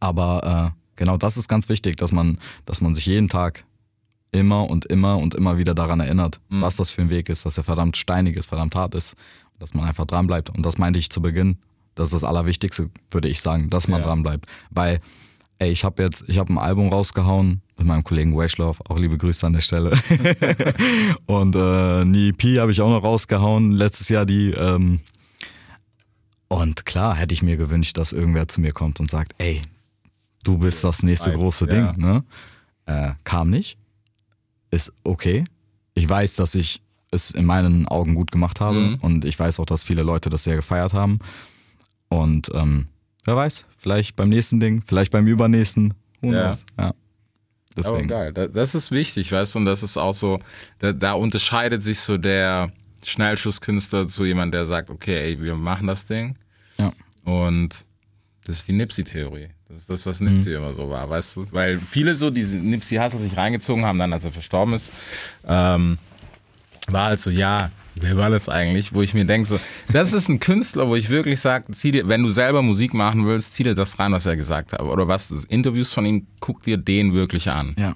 Aber äh, genau das ist ganz wichtig, dass man, dass man sich jeden Tag immer und immer und immer wieder daran erinnert, was das für ein Weg ist, dass er verdammt steinig ist, verdammt hart ist, dass man einfach dran bleibt. Und das meinte ich zu Beginn. Das ist das Allerwichtigste, würde ich sagen, dass man Ja. dran bleibt. Weil, ey, ich habe jetzt, ich habe ein Album rausgehauen mit meinem Kollegen Washlove, auch liebe Grüße an der Stelle. und äh, eine EP habe ich auch noch rausgehauen, letztes Jahr die, ähm, und klar hätte ich mir gewünscht, dass irgendwer zu mir kommt und sagt, ey, du bist das nächste große ja. Ding. Ne? Äh, kam nicht. Ist okay. Ich weiß, dass ich es in meinen Augen gut gemacht habe Mhm. und ich weiß auch, dass viele Leute das sehr gefeiert haben. Und ähm, wer weiß, vielleicht beim nächsten Ding, vielleicht beim übernächsten. Ja. Ja. Aber Deswegen. geil. Da- Das ist wichtig, weißt du, und das ist auch so, da, da unterscheidet sich so der Schnellschusskünstler zu jemand, der sagt, okay, ey, wir machen das Ding. Ja. Und das ist die Nipsey-Theorie. Das ist das, was Nipsey Mhm. immer so war, weißt du? Weil viele so diese Nipsey-Hasser sich reingezogen haben, dann als er verstorben ist, ähm, war halt so, ja, wer war das eigentlich? Wo ich mir denke, so, das ist ein Künstler, wo ich wirklich sage, zieh dir, wenn du selber Musik machen willst, zieh dir das rein, was er gesagt hat. Oder was, Interviews von ihm, guck dir den wirklich an. ja,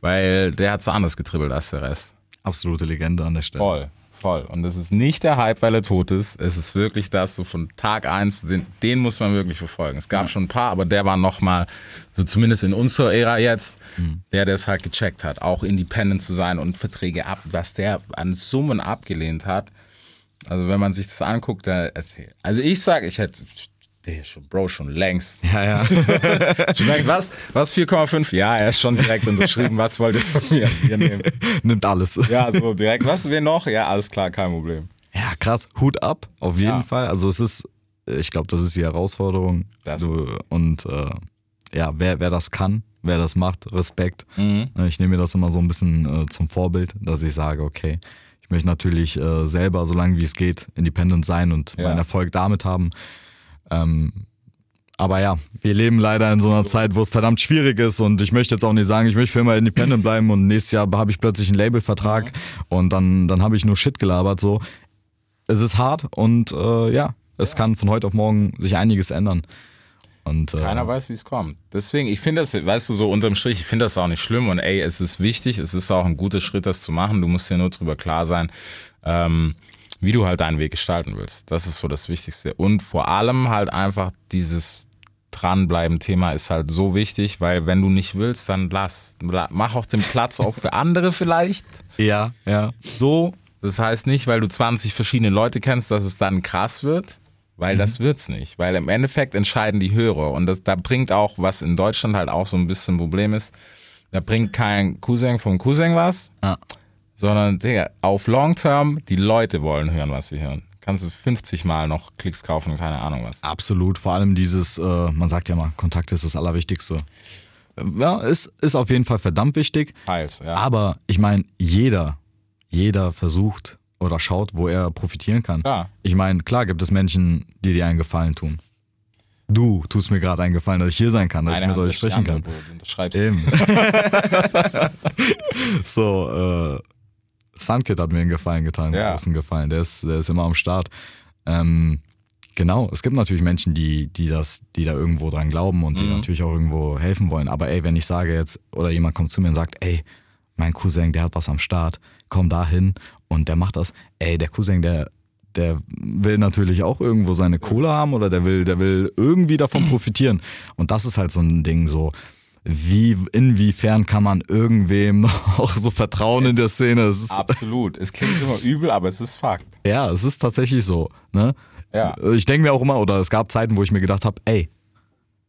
Weil der hat so anders getribbelt als der Rest. absolute Legende an der Stelle. Voll, voll. Und das ist nicht der Hype, weil er tot ist. Es ist wirklich das, so von Tag eins, den, den muss man wirklich verfolgen. Es gab schon ein paar, aber der war nochmal, so zumindest in unserer Ära jetzt, der, der es halt gecheckt hat, auch independent zu sein und Verträge ab, was der an Summen abgelehnt hat. Also wenn man sich das anguckt, da erzählt. Also ich sag, ich hätte, der ist schon, Bro, schon längst. Ja, ja. Schon längst, was? Was, 4,5? Ja, er ist schon direkt unterschrieben. Was wollt ihr von mir? Wir nehmen. Nimmt alles. Ja, so direkt. Was, wir noch? Ja, alles klar, kein Problem. Ja, krass. Hut ab, auf jeden Ja. Fall. Also es ist, ich glaube, das ist die Herausforderung. Das du, und äh, ja, wer, wer das kann, wer das macht, Respekt. Mhm. Ich nehme mir das immer so ein bisschen äh, zum Vorbild, dass ich sage, okay, ich möchte natürlich äh, selber, solange wie es geht, independent sein und Ja. meinen Erfolg damit haben. Ähm, aber ja, wir leben leider in so einer Zeit, wo es verdammt schwierig ist und ich möchte jetzt auch nicht sagen, ich möchte für immer independent bleiben und nächstes Jahr habe ich plötzlich einen Labelvertrag und dann, dann habe ich nur Shit gelabert. So, es ist hart und äh, ja, es kann von heute auf morgen sich einiges ändern. Und, äh, Keiner weiß, wie es kommt. Deswegen, ich finde das, weißt du, so unterm Strich, ich finde das auch nicht schlimm und ey, es ist wichtig, es ist auch ein guter Schritt, das zu machen. Du musst dir nur drüber klar sein, ähm, wie du halt deinen Weg gestalten willst. Das ist so das Wichtigste. Und vor allem halt einfach dieses Dranbleiben-Thema ist halt so wichtig, weil wenn du nicht willst, dann lass. La- Mach auch den Platz auch für andere vielleicht. ja, ja, so. Das heißt nicht, weil du 20 verschiedene Leute kennst, dass es dann krass wird, weil das wird's nicht. Weil im Endeffekt entscheiden die Hörer. Und das, da bringt auch, was in Deutschland halt auch so ein bisschen ein Problem ist, da bringt kein Cousin vom Cousin was, ja. Sondern Digga, auf Long Term, die Leute wollen hören, was sie hören. kannst du 50 Mal noch Klicks kaufen, keine Ahnung was. Absolut, vor allem dieses, äh, man sagt ja mal, Kontakt ist das Allerwichtigste. Ja, ist, ist auf jeden Fall verdammt wichtig. Teils, ja. Aber ich meine, jeder, jeder versucht oder schaut, wo er profitieren kann. Klar. Ich meine, klar gibt es Menschen, die dir einen Gefallen tun. Du tust mir gerade einen Gefallen, dass ich hier sein kann, dass Eine ich mit euch sprechen kann. Du. Eben. so, äh, Sunkid hat mir einen Gefallen getan, Ja. ein Gefallen, der ist, der ist immer am Start. Ähm, genau, es gibt natürlich Menschen, die, die das, die da irgendwo dran glauben und die Mhm. natürlich auch irgendwo helfen wollen. Aber ey, wenn ich sage jetzt, oder jemand kommt zu mir und sagt, ey, mein Cousin, der hat was am Start, komm da hin und der macht das, ey, der Cousin, der, der will natürlich auch irgendwo seine Kohle haben oder der will, der will irgendwie davon profitieren. Und das ist halt so ein Ding so. Wie, inwiefern kann man irgendwem noch so vertrauen in der Szene? Es ist, Absolut. Es klingt immer übel, aber es ist Fakt. ja, es ist tatsächlich so. Ne? Ja. Ich denke mir auch immer, oder es gab Zeiten, wo ich mir gedacht habe, ey,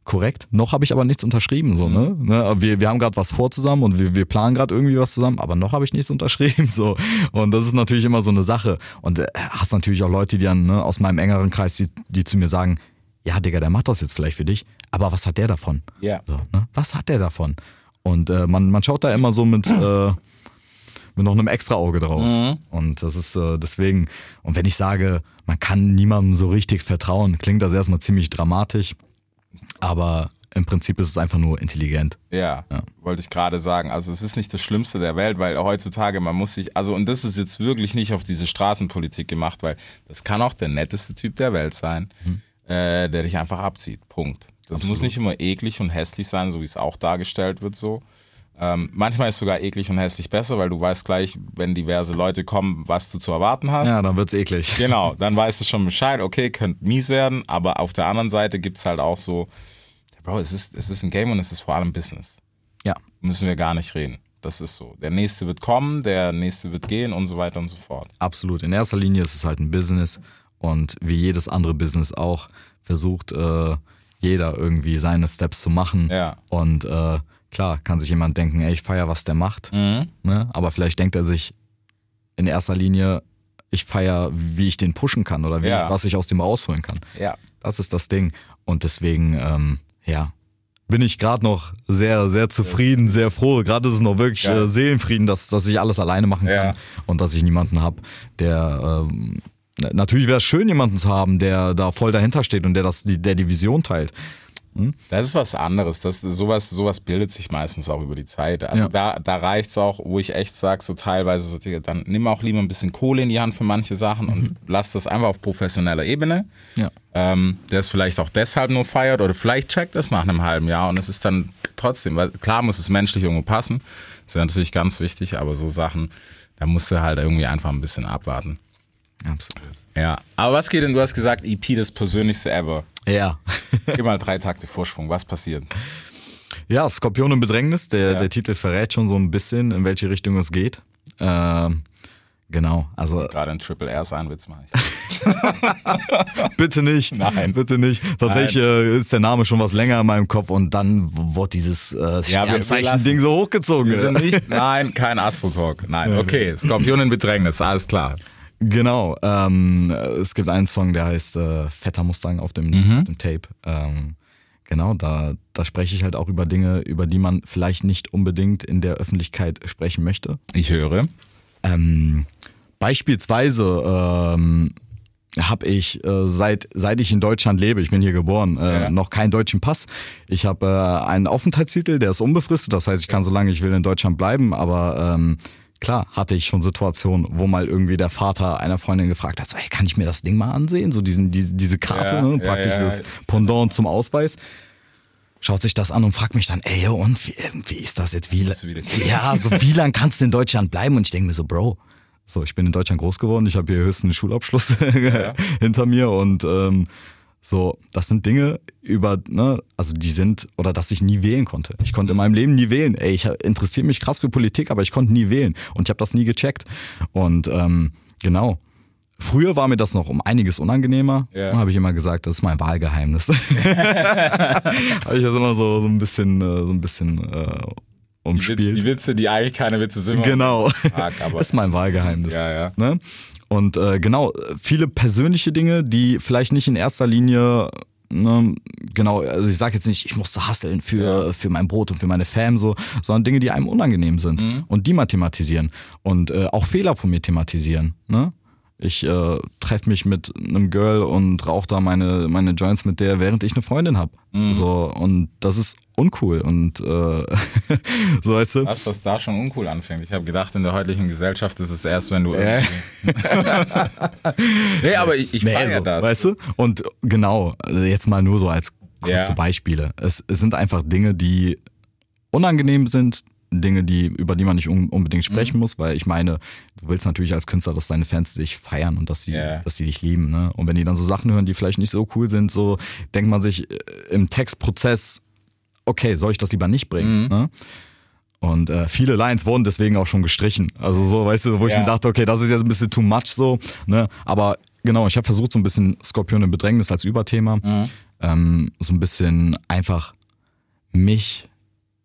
korrekt, noch habe ich aber nichts unterschrieben. So, ne? ne? Wir, wir haben gerade was vor zusammen und wir, wir planen gerade irgendwie was zusammen, aber noch habe ich nichts unterschrieben. So. Und das ist natürlich immer so eine Sache. Und äh, hast natürlich auch Leute, die dann ne, aus meinem engeren Kreis, die, die zu mir sagen, ja, Digga, der macht das jetzt vielleicht für dich, aber was hat der davon? Ja. So, ne? Was hat der davon? Und äh, man, man schaut da immer so mit, äh, mit noch einem extra Auge drauf. Und das ist äh, deswegen, und wenn ich sage, man kann niemandem so richtig vertrauen, klingt das erstmal ziemlich dramatisch, aber im Prinzip ist es einfach nur intelligent. Ja, wollte ich gerade sagen. Also es ist nicht das Schlimmste der Welt, weil heutzutage man muss sich, also und das ist jetzt wirklich nicht auf diese Straßenpolitik gemacht, weil das kann auch der netteste Typ der Welt sein, äh, der dich einfach abzieht. Punkt. Das muss nicht immer eklig und hässlich sein, so wie es auch dargestellt wird so. Ähm, manchmal ist sogar eklig und hässlich besser, weil du weißt gleich, wenn diverse Leute kommen, was du zu erwarten hast. Ja, dann wird's eklig. Genau, dann weißt du schon Bescheid, okay, könnte mies werden, aber auf der anderen Seite gibt's halt auch so, Bro, es ist, es ist ein Game und es ist vor allem Business Ja, müssen wir gar nicht reden. Das ist so. Der nächste wird kommen, der nächste wird gehen und so weiter und so fort. absolut. In erster Linie ist es halt ein Business und wie jedes andere Business auch versucht äh, jeder irgendwie seine Steps zu machen. Ja. Und äh, klar kann sich jemand denken, ey, ich feier, was der macht. Mhm. Ne? Aber vielleicht denkt er sich in erster Linie, ich feier, wie ich den pushen kann oder wie Ja. ich, was ich aus dem rausholen kann. Ja. Das ist das Ding. Und deswegen, ähm, ja, bin ich gerade noch sehr, sehr zufrieden, sehr froh. Gerade ist es noch wirklich Ja. äh, Seelenfrieden, dass, dass ich alles alleine machen Ja. kann und dass ich niemanden habe, der ähm, Natürlich wäre es schön, jemanden zu haben, der da voll dahinter steht und der das, die, der die Vision teilt. Das ist was anderes. Das, sowas, sowas bildet sich meistens auch über die Zeit. Also Ja. da, da reicht's auch, wo ich echt sage, so teilweise, so, dann nimm auch lieber ein bisschen Kohle in die Hand für manche Sachen und lass das einfach auf professioneller Ebene. Ja. Ähm, der es vielleicht auch deshalb nur feiert oder vielleicht checkt es nach einem halben Jahr und es ist dann trotzdem, weil klar muss es menschlich irgendwo passen. ist ja natürlich ganz wichtig, aber so Sachen, da musst du halt irgendwie einfach ein bisschen abwarten. Absolut. Ja, aber was geht denn, du hast gesagt, EP das persönlichste ever. Ja. Gib mal drei Takte Vorsprung, was passiert? Ja, Skorpion im Bedrängnis. Der, Ja. der Titel verrät schon so ein bisschen, in welche Richtung es geht. Ähm, genau, also Gerade ein Triple R sein Witz mache ich. bitte nicht. Nein. Bitte nicht. Tatsächlich äh, ist der Name schon was länger in meinem Kopf und dann wurde dieses äh, Ja, Sternzeichen-Ding so hochgezogen. Wir sind nicht, nein, kein Astro-Talk. Nein, okay, Skorpion in Bedrängnis, alles klar. Genau. Ähm, es gibt einen Song, der heißt äh, Fetter Mustang auf dem, Mhm. auf dem Tape. Ähm, genau, da, da spreche ich halt auch über Dinge, über die man vielleicht nicht unbedingt in der Öffentlichkeit sprechen möchte. Ich höre. Ähm, beispielsweise ähm, habe ich äh, seit seit ich in Deutschland lebe, ich bin hier geboren, äh, Ja. noch keinen deutschen Pass. Ich habe äh, einen Aufenthaltstitel, der ist unbefristet, das heißt, ich kann so lange ich will in Deutschland bleiben, aber ähm, klar hatte ich schon Situationen, wo mal irgendwie der Vater einer Freundin gefragt hat, so, hey, kann ich mir das Ding mal ansehen, so diesen diese, diese Karte, Ja, ne? praktisch ja, ja. das Pendant zum Ausweis. Schaut sich das an und fragt mich dann, ey, und wie, wie ist das jetzt? Wie, ja, so wie lang kannst du in Deutschland bleiben? Und ich denke mir so, Bro, so, ich bin in Deutschland groß geworden, ich habe hier höchsten einen Schulabschluss hinter mir und ähm, so, das sind Dinge über, ne, also die sind, oder dass ich nie wählen konnte. Ich konnte in meinem Leben nie wählen. Ey, ich interessiere mich krass für Politik, aber ich konnte nie wählen und ich habe das nie gecheckt. Und ähm, genau. Früher war mir das noch um einiges unangenehmer. Ja. Habe ich immer gesagt, das ist mein Wahlgeheimnis. habe ich das immer so, so ein bisschen, äh, so ein bisschen äh, umspielt. die Witze, die eigentlich keine Witze sind. Genau. Fuck, aber ist mein Wahlgeheimnis. Ja, ja. Ne? Und äh, genau, viele persönliche Dinge, die vielleicht nicht in erster Linie, ne, genau, also ich sage jetzt nicht, ich musste hasseln für, für mein Brot und für meine Fam, so, sondern Dinge, die einem unangenehm sind und die mal thematisieren und äh, auch Fehler von mir thematisieren. Ne? Ich äh, treffe mich mit einem Girl und rauche da meine, meine Joints mit der, während ich eine Freundin habe. So, und das ist uncool. Und äh, so weißt du. Was, was da schon uncool anfängt. Ich habe gedacht, in der heutigen Gesellschaft ist es erst, wenn du. Äh. nee, aber ich, ich Nee, so, das. Weißt du? Und genau, jetzt mal nur so als kurze Ja. Beispiele. Es, es sind einfach Dinge, die unangenehm sind, Dinge, die, über die man nicht un unbedingt sprechen Mhm. muss, weil ich meine, du willst natürlich als Künstler, dass deine Fans dich feiern und dass sie, Ja. dass sie dich lieben. Ne? Und wenn die dann so Sachen hören, die vielleicht nicht so cool sind, so denkt man sich äh, im Textprozess, okay, soll ich das lieber nicht bringen? Mhm. Ne? Und äh, viele Lines wurden deswegen auch schon gestrichen. Also so, weißt du, wo ich Ja. mir dachte, okay, das ist jetzt ein bisschen too much so. Ne? Aber genau, ich habe versucht, so ein bisschen Skorpion im Bedrängnis als Überthema, ähm, so ein bisschen einfach mich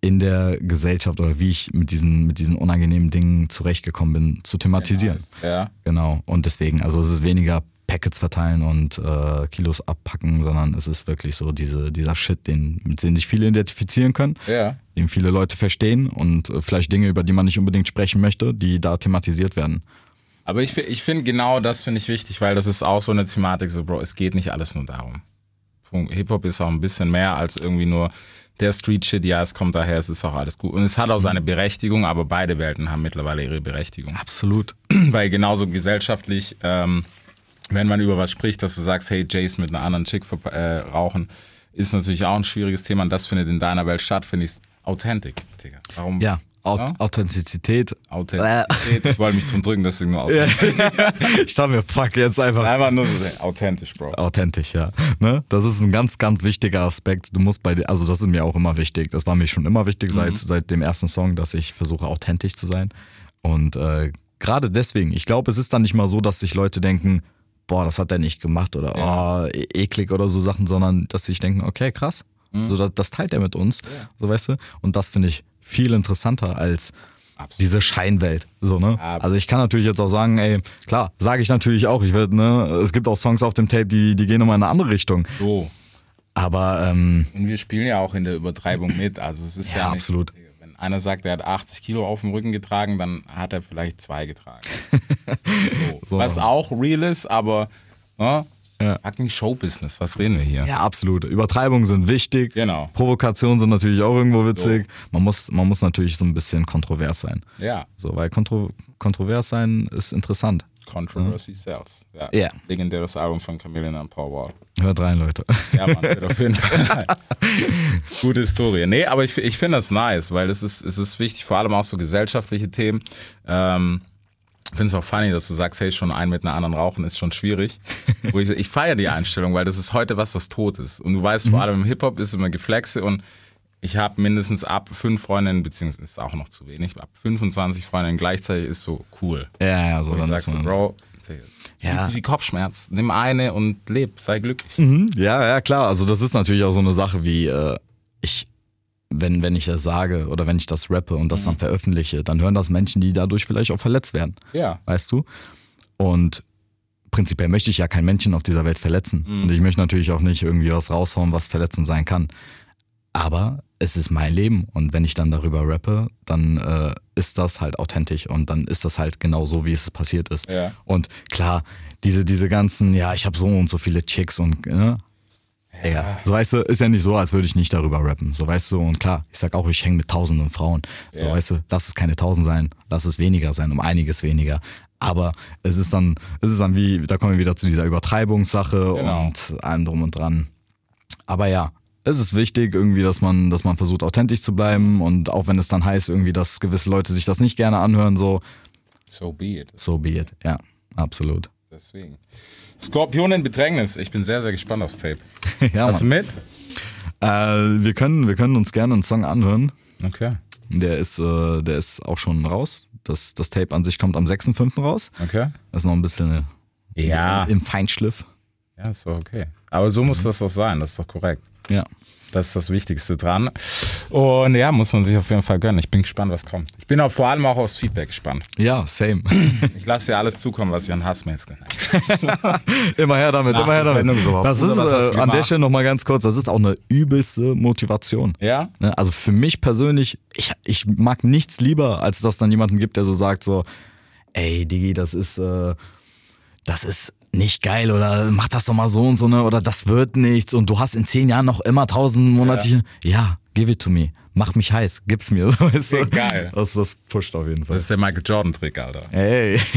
in der Gesellschaft oder wie ich mit diesen, mit diesen unangenehmen Dingen zurechtgekommen bin, zu thematisieren. Ja. Genau. Und deswegen, also es ist weniger Packets verteilen und äh, Kilos abpacken, sondern es ist wirklich so diese, dieser Shit, den, mit dem sich viele identifizieren können, Ja. den viele Leute verstehen und äh, vielleicht Dinge, über die man nicht unbedingt sprechen möchte, die da thematisiert werden. Aber ich, ich finde genau das finde ich wichtig, weil das ist auch so eine Thematik, so Bro, es geht nicht alles nur darum. Hip-Hop ist auch ein bisschen mehr als irgendwie nur der Street-Shit, ja, es kommt daher, es ist auch alles gut. Und es hat auch seine Berechtigung, aber beide Welten haben mittlerweile ihre Berechtigung. Absolut. Weil genauso gesellschaftlich, ähm, wenn man über was spricht, dass du sagst, hey, Jace mit einer anderen Chick äh, rauchen, ist natürlich auch ein schwieriges Thema und das findet in deiner Welt statt, finde ich authentic, Digga. Warum? Ja, Aut Ja? Authentizität. Authentizität. Ich wollte mich zum Drücken, deswegen nur authentisch. ich dachte mir, fuck, jetzt einfach Einfach nur so authentisch, Bro. authentisch, ja. Ne? Das ist ein ganz, ganz wichtiger Aspekt. Du musst bei dir, also das ist mir auch immer wichtig. Das war mir schon immer wichtig seit, seit dem ersten Song, dass ich versuche, authentisch zu sein. Und äh, gerade deswegen, ich glaube, es ist dann nicht mal so, dass sich Leute denken, boah, das hat er nicht gemacht oder oh, e- eklig oder so Sachen, sondern dass sie sich denken, okay, krass. So, das, das teilt er mit uns, so weißt du. Und das finde ich viel interessanter als Absolut. diese Scheinwelt. So, ne? Absolut. Also ich kann natürlich jetzt auch sagen, ey, klar, sage ich natürlich auch, ich werde, ne, es gibt auch Songs auf dem Tape, die, die gehen immer in eine andere Richtung. So. Aber ähm, Und wir spielen ja auch in der Übertreibung mit. Also es ist ja, Ja, nicht, absolut. Wenn einer sagt, er hat 80 Kilo auf dem Rücken getragen, dann hat er vielleicht zwei getragen. So. So. Was auch real ist, aber ne? Ja. fucking Showbusiness, was reden wir hier? ja, absolut. Übertreibungen sind wichtig. Genau. Provokationen sind natürlich auch irgendwo witzig. Man, muss, man muss natürlich so ein bisschen kontrovers sein. Ja, So, weil kontro kontrovers sein ist interessant. Controversy Sells. Ja. Ja. Legendäres Album von Chameleon und Paul Wall. Hört rein, Leute. Ja, man, wird auf jeden Fall. Gute Historie. Nee, aber ich, ich finde das nice, weil es ist, es ist wichtig, vor allem auch so gesellschaftliche Themen. Ähm, finde es auch funny, dass du sagst, hey, schon ein mit einer anderen rauchen ist schon schwierig. Wo ich ich feiere die Einstellung, weil das ist heute was, was tot ist. Und du weißt, vor allem im Hip-Hop ist immer Geflexe und ich habe mindestens ab fünf Freundinnen, beziehungsweise ist auch noch zu wenig, ab 25 Freundinnen gleichzeitig ist so cool. ja, ja, so ich dann sag ist so, man- Bro, Ja. ja. wie Kopfschmerz, nimm eine und leb, sei glücklich. Mhm, Ja, ja, klar. Also das ist natürlich auch so eine Sache wie, äh, ich, wenn, wenn ich das sage oder wenn ich das rappe und das dann veröffentliche, dann hören das Menschen, die dadurch vielleicht auch verletzt werden. Ja. Weißt du? Und prinzipiell möchte ich ja kein Menschen auf dieser Welt verletzen. Und ich möchte natürlich auch nicht irgendwie was raushauen, was verletzend sein kann. Aber es ist mein Leben und wenn ich dann darüber rappe, dann äh, ist das halt authentisch und dann ist das halt genau so, wie es passiert ist. Ja. Und klar, diese, diese ganzen, ja, ich habe so und so viele Chicks und ne? Ja. So weißt du, ist ja nicht so, als würde ich nicht darüber rappen. So weißt du, und klar, ich sag auch, ich hänge mit tausenden Frauen. So Ja. weißt du, lass es keine tausend sein, lass es weniger sein, um einiges weniger. Aber es ist dann, es ist dann wie, da kommen wir wieder zu dieser Übertreibungssache Genau. und allem drum und dran. Aber ja, es ist wichtig irgendwie, dass man, dass man versucht, authentisch zu bleiben und auch wenn es dann heißt irgendwie, dass gewisse Leute sich das nicht gerne anhören, so, So be it. so be it. Ja, absolut. Deswegen. Skorpion in Bedrängnis. Ich bin sehr, sehr gespannt aufs Tape. ja, Hast du mit? Äh, wir können, wir können uns gerne einen Song anhören. Okay. Der ist, äh, der ist auch schon raus. Das, das Tape an sich kommt am 6.5. raus. Okay. Das ist noch ein bisschen Ja. im Feinschliff. Ja, ist doch okay. Aber so muss das doch sein. Das ist doch korrekt. Ja. Das ist das Wichtigste dran. Und ja, muss man sich auf jeden Fall gönnen. Ich bin gespannt, was kommt. Ich bin auch vor allem auch aufs Feedback gespannt. Ja, same. Ich lasse dir alles zukommen, was ich an Hass mäßig. immer her damit, Nach immer her damit. So, Das ist äh, an der? Stelle nochmal ganz kurz, das ist auch eine übelste Motivation. Ja? Ne, Also für mich persönlich, ich, ich mag nichts lieber, als dass dann jemanden gibt, der so sagt so, ey Digi, das ist, äh, das ist nicht geil oder mach das doch mal so und so, ne? Oder das wird nichts und du hast in zehn Jahren noch immer tausend monatliche. Ja, give it to me. Mach mich heiß, gib's mir. Weißt du? Geil. Das, das pusht auf jeden Fall. Das ist der Michael Jordan-Trick, Alter. Ey.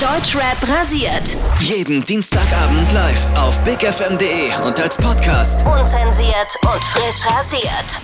Deutschrap rasiert. Jeden Dienstagabend live auf bigfm.de und als Podcast. Unzensiert und frisch rasiert.